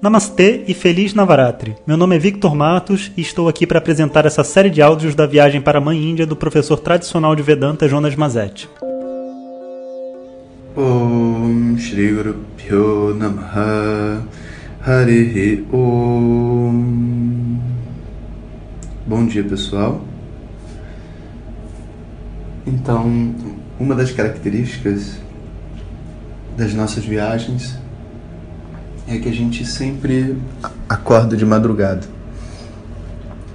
Namastê e Feliz Navaratri. Meu nome é Victor Matos e estou aqui para apresentar essa série de áudios da viagem para a Mãe Índia do professor tradicional de Vedanta Jonas Mazetti. Om Shri Guru Pyo Namaha Harihi Om Bom dia pessoal. Então, uma das características das nossas viagens é que a gente sempre acorda de madrugada.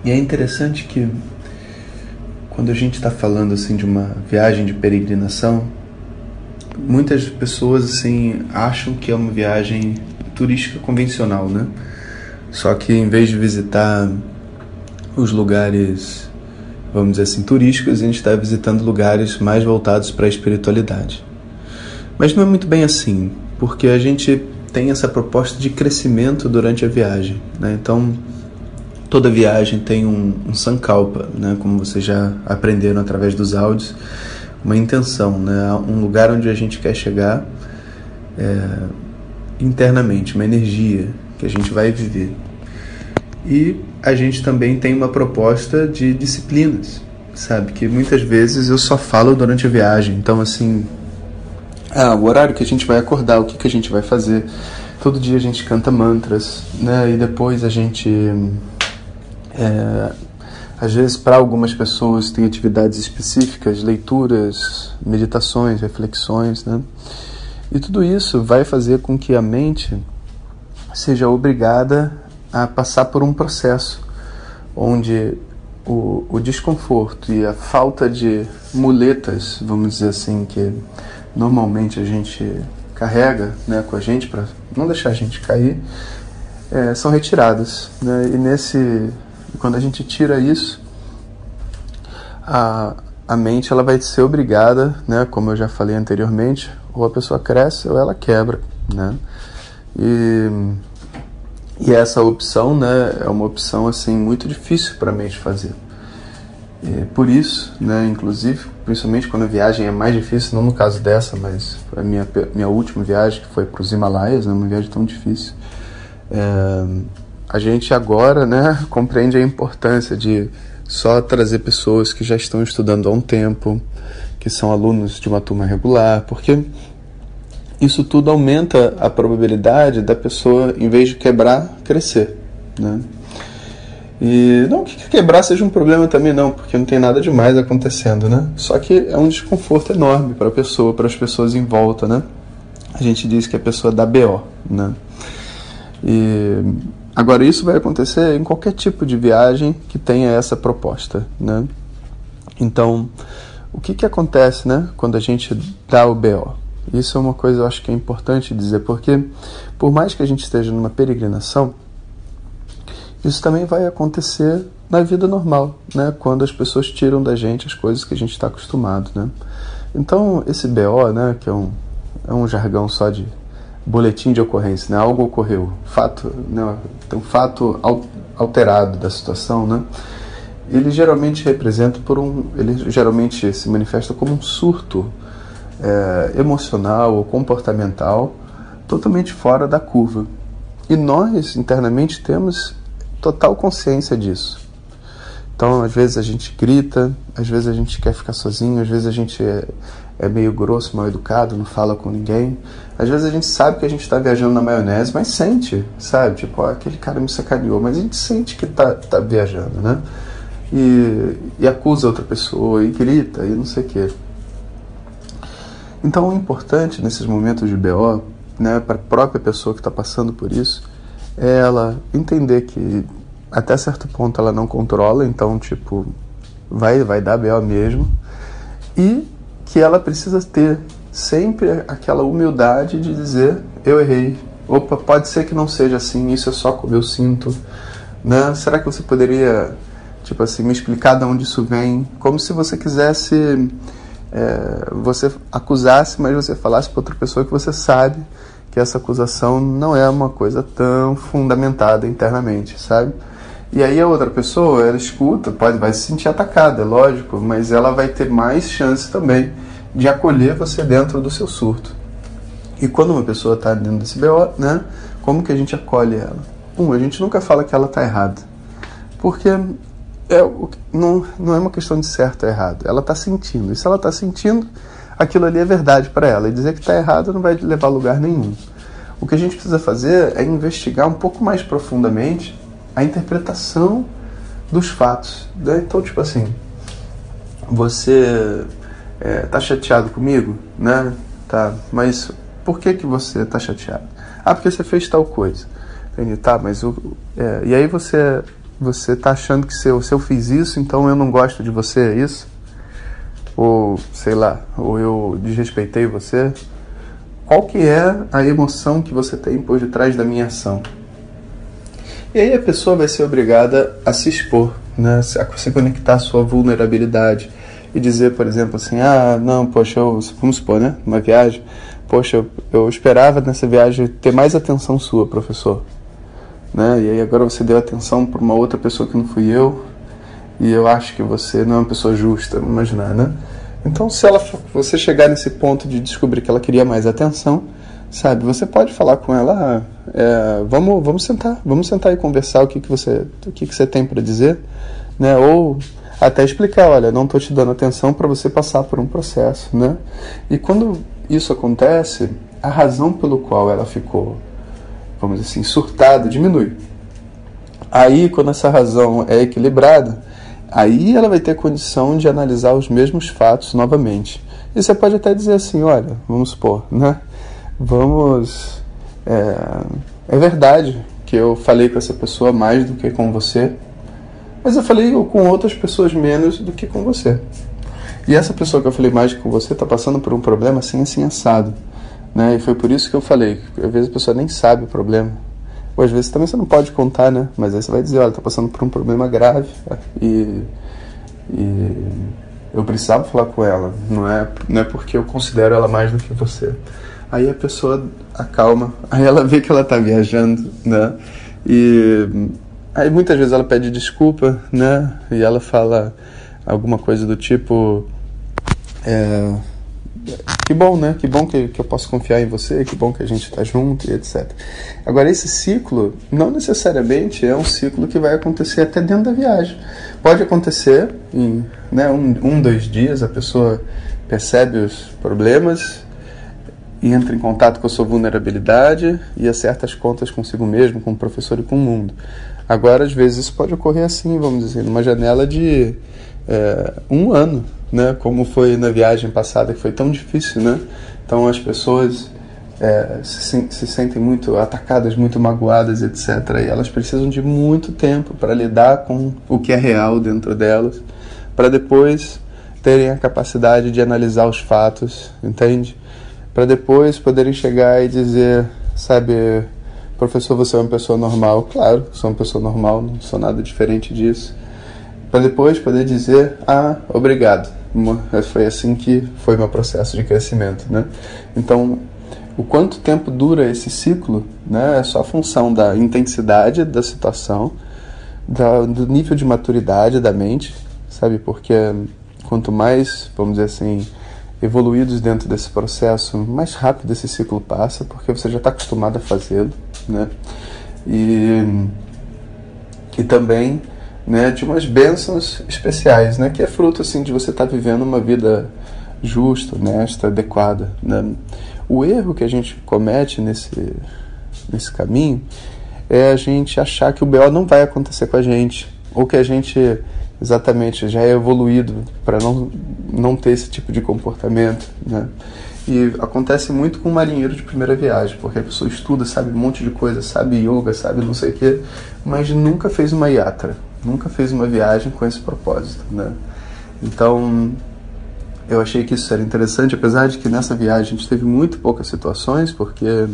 E é interessante que quando a gente está falando assim de uma viagem de peregrinação, muitas pessoas assim acham que é uma viagem turística convencional, né? Só que em vez de visitar os lugares, vamos dizer assim, turísticos, a gente está visitando lugares mais voltados para a espiritualidade. Mas não é muito bem assim, porque a gente tem essa proposta de crescimento durante a viagem. Né? Então, toda viagem tem um, um sankalpa, né? como vocês já aprenderam através dos áudios, uma intenção, né? um lugar onde a gente quer chegar é, internamente, uma energia que a gente vai viver. E a gente também tem uma proposta de disciplinas, sabe? Que muitas vezes eu só falo durante a viagem. Então, assim, ah, o horário que a gente vai acordar, o que, que a gente vai fazer. Todo dia a gente canta mantras, né? E depois a gente. É, às vezes, para algumas pessoas, tem atividades específicas, leituras, meditações, reflexões, né? E tudo isso vai fazer com que a mente seja obrigada a passar por um processo onde o, o desconforto e a falta de muletas, vamos dizer assim, que normalmente a gente carrega né, com a gente para não deixar a gente cair, é, são retiradas. Né? E nesse, quando a gente tira isso, a, a mente ela vai ser obrigada, né, como eu já falei anteriormente, ou a pessoa cresce ou ela quebra. Né? E, e essa opção né, é uma opção assim muito difícil para a mente fazer. E por isso, né, inclusive, principalmente quando a viagem é mais difícil, não no caso dessa, mas a minha, minha última viagem, que foi para os Himalaias, né, uma viagem tão difícil. É, a gente agora né, compreende a importância de só trazer pessoas que já estão estudando há um tempo, que são alunos de uma turma regular, porque isso tudo aumenta a probabilidade da pessoa, em vez de quebrar, crescer. Né? E não que quebrar seja um problema também não, porque não tem nada demais acontecendo, né? Só que é um desconforto enorme para a pessoa, para as pessoas em volta, né? A gente diz que a pessoa dá BO, né? E agora isso vai acontecer em qualquer tipo de viagem que tenha essa proposta, né? Então, o que que acontece, né, quando a gente dá o BO? Isso é uma coisa eu acho que é importante dizer, porque por mais que a gente esteja numa peregrinação, isso também vai acontecer na vida normal, né? Quando as pessoas tiram da gente as coisas que a gente está acostumado, né? Então, esse BO, né, que é um, é um jargão só de boletim de ocorrência, né? Algo ocorreu, fato, né? Um fato alterado da situação, né? Ele geralmente representa por um, ele geralmente se manifesta como um surto é, emocional ou comportamental totalmente fora da curva. E nós internamente temos total consciência disso. Então, às vezes a gente grita, às vezes a gente quer ficar sozinho, às vezes a gente é, é meio grosso, mal educado, não fala com ninguém. Às vezes a gente sabe que a gente está viajando na maionese, mas sente, sabe? Tipo, ó, aquele cara me sacaneou, mas a gente sente que está tá viajando, né? E, e acusa outra pessoa, e grita, e não sei o quê. Então, o importante nesses momentos de BO, né, para a própria pessoa que está passando por isso, é ela entender que até certo ponto ela não controla, então tipo vai vai dar BO mesmo e que ela precisa ter sempre aquela humildade de dizer eu errei. Opa, pode ser que não seja assim, isso é só como eu sinto, né? Será que você poderia tipo assim me explicar de onde isso vem? Como se você quisesse é, você acusasse, mas você falasse para outra pessoa que você sabe que essa acusação não é uma coisa tão fundamentada internamente, sabe? E aí a outra pessoa, ela escuta, pode, vai se sentir atacada, é lógico, mas ela vai ter mais chance também de acolher você dentro do seu surto. E quando uma pessoa está dentro desse BO, né, como que a gente acolhe ela? Um, a gente nunca fala que ela está errada, porque é, não, não é uma questão de certo ou errado, ela está sentindo. E se ela está sentindo, aquilo ali é verdade para ela. E dizer que está errado não vai levar a lugar nenhum. O que a gente precisa fazer é investigar um pouco mais profundamente a interpretação dos fatos. Né? Então, tipo assim, você é, tá chateado comigo, né? Tá, mas por que que você tá chateado? Ah, porque você fez tal coisa. Entendi, tá, mas o, é, e aí você você tá achando que se eu, se eu fiz isso, então eu não gosto de você, é isso? Ou sei lá, ou eu desrespeitei você? Qual que é a emoção que você tem por detrás da minha ação? E aí a pessoa vai ser obrigada a se expor, né? a se conectar à sua vulnerabilidade e dizer, por exemplo, assim, ah, não, poxa, eu, vamos supor, né, uma viagem, poxa, eu, eu esperava nessa viagem ter mais atenção sua, professor, né? E aí agora você deu atenção para uma outra pessoa que não fui eu, e eu acho que você não é uma pessoa justa, imaginar, né? Então, se ela, você chegar nesse ponto de descobrir que ela queria mais atenção, sabe, você pode falar com ela, ah, é, vamos, vamos sentar, vamos sentar e conversar o que, que você, o que, que você tem para dizer, né? Ou até explicar, olha, não estou te dando atenção para você passar por um processo, né? E quando isso acontece, a razão pelo qual ela ficou, vamos dizer assim, surtada diminui. Aí, quando essa razão é equilibrada, Aí ela vai ter condição de analisar os mesmos fatos novamente. E você pode até dizer assim, olha, vamos supor, né? Vamos. É, é verdade que eu falei com essa pessoa mais do que com você, mas eu falei com outras pessoas menos do que com você. E essa pessoa que eu falei mais com você está passando por um problema assim, assim, assado. Né? E foi por isso que eu falei. Às vezes a pessoa nem sabe o problema. Ou às vezes também você não pode contar, né? Mas aí você vai dizer, olha, tá passando por um problema grave e, e eu precisava falar com ela. Não é, não é porque eu considero ela mais do que você. Aí a pessoa acalma, aí ela vê que ela tá viajando, né? E aí muitas vezes ela pede desculpa, né? E ela fala alguma coisa do tipo. É, que bom, né? Que bom que, que eu posso confiar em você, que bom que a gente está junto e etc. Agora, esse ciclo não necessariamente é um ciclo que vai acontecer até dentro da viagem. Pode acontecer em né, um, um dois dias, a pessoa percebe os problemas e entra em contato com a sua vulnerabilidade e acerta as contas consigo mesmo, com o professor e com o mundo. Agora, às vezes, isso pode ocorrer assim, vamos dizer, numa janela de é, um ano né? Como foi na viagem passada que foi tão difícil, né? Então as pessoas é, se, se, sentem muito atacadas, muito magoadas, etc. E elas precisam de muito tempo para lidar com o que é real dentro delas, para depois terem a capacidade de analisar os fatos, entende? Para depois poderem chegar e dizer, sabe, professor, você é uma pessoa normal. Claro, sou uma pessoa normal, não sou nada diferente disso. Para depois poder dizer, ah, obrigado foi assim que foi meu processo de crescimento, né? Então, o quanto tempo dura esse ciclo, né? É só função da intensidade da situação, da, do nível de maturidade da mente, sabe? Porque quanto mais, vamos dizer assim, evoluídos dentro desse processo, mais rápido esse ciclo passa, porque você já está acostumado a fazê-lo, né? E, e também né, de umas bênçãos especiais, né, que é fruto assim de você estar tá vivendo uma vida justa, honesta, adequada. Né? O erro que a gente comete nesse, nesse caminho é a gente achar que o BO não vai acontecer com a gente, ou que a gente exatamente já é evoluído para não, não ter esse tipo de comportamento. Né? E acontece muito com um marinheiro de primeira viagem, porque a pessoa estuda, sabe um monte de coisa, sabe yoga, sabe não sei o quê, mas nunca fez uma yatra, nunca fez uma viagem com esse propósito, né? Então, eu achei que isso era interessante, apesar de que nessa viagem a gente teve muito poucas situações, porque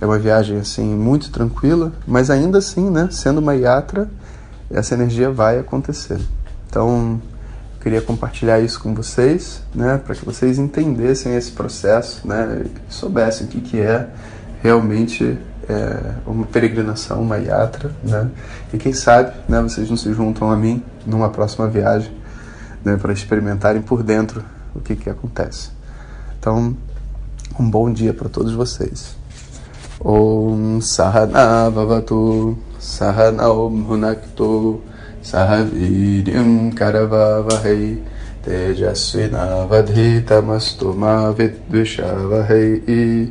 é uma viagem assim muito tranquila, mas ainda assim, né, sendo uma yatra, essa energia vai acontecer. Então, queria compartilhar isso com vocês, né, para que vocês entendessem esse processo, né, e soubessem o que que é realmente é, uma peregrinação, uma yatra, né? E quem sabe, né, vocês não se juntam a mim numa próxima viagem, né, para experimentarem por dentro o que que acontece. Então, Um bom dia para todos vocês. Om Sahana Vavatu Sahanao Bhunaktu Sahaviryam Karavavahai Tejasvinavadhitamastu Ma Vidvishavahai